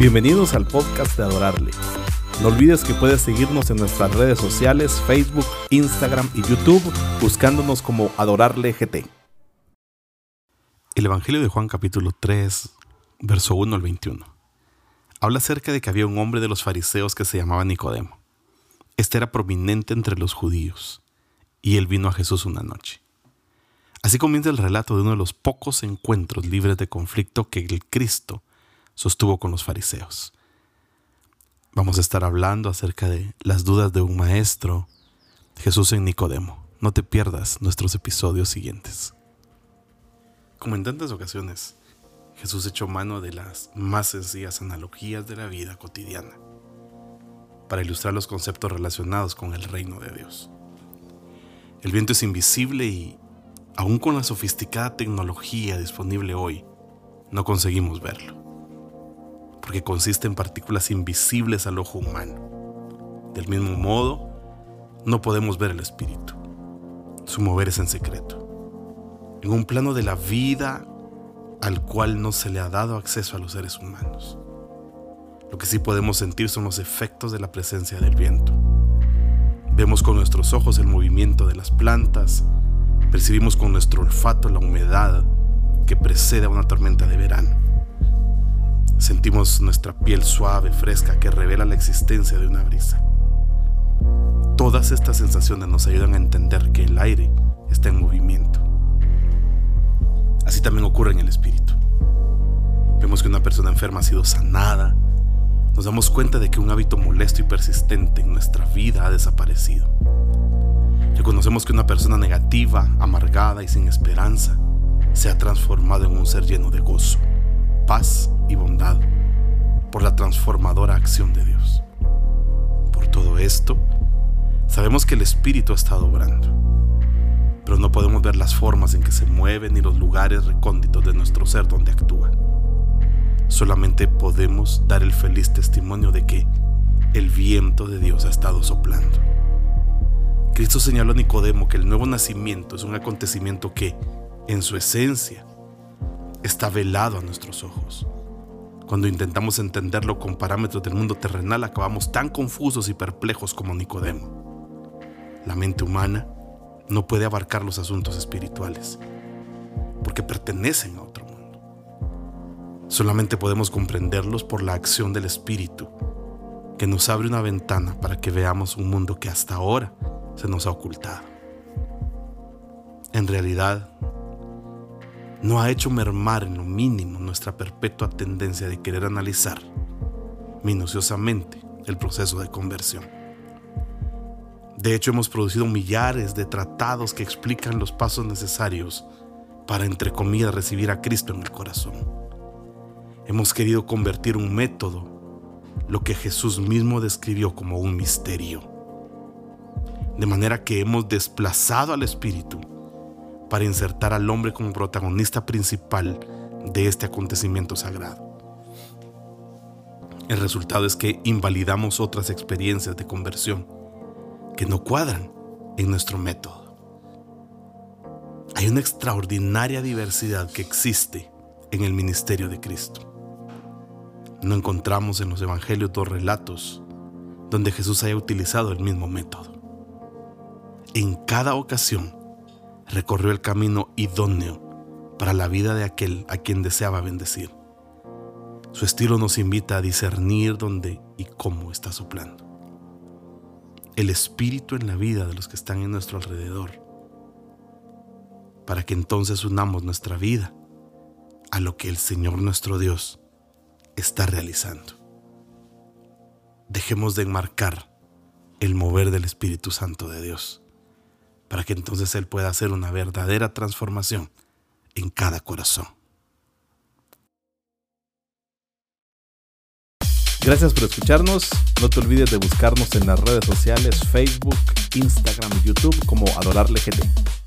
Bienvenidos al podcast de Adorarle. No olvides que puedes seguirnos en nuestras redes sociales, Facebook, Instagram y YouTube, buscándonos como Adorarle GT. El Evangelio de Juan capítulo 3, verso 1 al 21. Habla acerca de que había un hombre de los fariseos que se llamaba Nicodemo. Este era prominente entre los judíos, y él vino a Jesús una noche. Así comienza el relato de uno de los pocos encuentros libres de conflicto que el Cristo sostuvo con los fariseos. Vamos a estar hablando acerca de las dudas de un maestro, Jesús en Nicodemo. No te pierdas nuestros episodios siguientes. Como en tantas ocasiones, Jesús echó mano de las más sencillas analogías de la vida cotidiana para ilustrar los conceptos relacionados con el reino de Dios. El viento es invisible y, aun con la sofisticada tecnología disponible hoy, no conseguimos verlo porque consiste en partículas invisibles al ojo humano. Del mismo modo, no podemos ver el espíritu. Su mover es en secreto, en un plano de la vida al cual no se le ha dado acceso a los seres humanos. Lo que sí podemos sentir son los efectos de la presencia del viento. Vemos con nuestros ojos el movimiento de las plantas, percibimos con nuestro olfato la humedad que precede a una tormenta de verano. Sentimos nuestra piel suave, fresca, que revela la existencia de una brisa. Todas estas sensaciones nos ayudan a entender que el aire está en movimiento. Así también ocurre en el espíritu. Vemos que una persona enferma ha sido sanada. Nos damos cuenta de que un hábito molesto y persistente en nuestra vida ha desaparecido. Reconocemos que una persona negativa, amargada y sin esperanza se ha transformado en un ser lleno de gozo paz y bondad por la transformadora acción de Dios. Por todo esto, sabemos que el Espíritu ha estado obrando, pero no podemos ver las formas en que se mueve ni los lugares recónditos de nuestro ser donde actúa. Solamente podemos dar el feliz testimonio de que el viento de Dios ha estado soplando. Cristo señaló a Nicodemo que el nuevo nacimiento es un acontecimiento que, en su esencia, está velado a nuestros ojos. Cuando intentamos entenderlo con parámetros del mundo terrenal, acabamos tan confusos y perplejos como Nicodemo. La mente humana no puede abarcar los asuntos espirituales, porque pertenecen a otro mundo. Solamente podemos comprenderlos por la acción del Espíritu, que nos abre una ventana para que veamos un mundo que hasta ahora se nos ha ocultado. En realidad, no ha hecho mermar en lo mínimo nuestra perpetua tendencia de querer analizar minuciosamente el proceso de conversión. De hecho, hemos producido millares de tratados que explican los pasos necesarios para, entre comillas, recibir a Cristo en el corazón. Hemos querido convertir un método, lo que Jesús mismo describió como un misterio. De manera que hemos desplazado al Espíritu para insertar al hombre como protagonista principal de este acontecimiento sagrado. El resultado es que invalidamos otras experiencias de conversión que no cuadran en nuestro método. Hay una extraordinaria diversidad que existe en el ministerio de Cristo. No encontramos en los evangelios dos relatos donde Jesús haya utilizado el mismo método. En cada ocasión, recorrió el camino idóneo para la vida de aquel a quien deseaba bendecir. Su estilo nos invita a discernir dónde y cómo está soplando. El espíritu en la vida de los que están en nuestro alrededor, para que entonces unamos nuestra vida a lo que el Señor nuestro Dios está realizando. Dejemos de enmarcar el mover del Espíritu Santo de Dios para que entonces Él pueda hacer una verdadera transformación en cada corazón. Gracias por escucharnos. No te olvides de buscarnos en las redes sociales Facebook, Instagram y YouTube como Adorarle GT.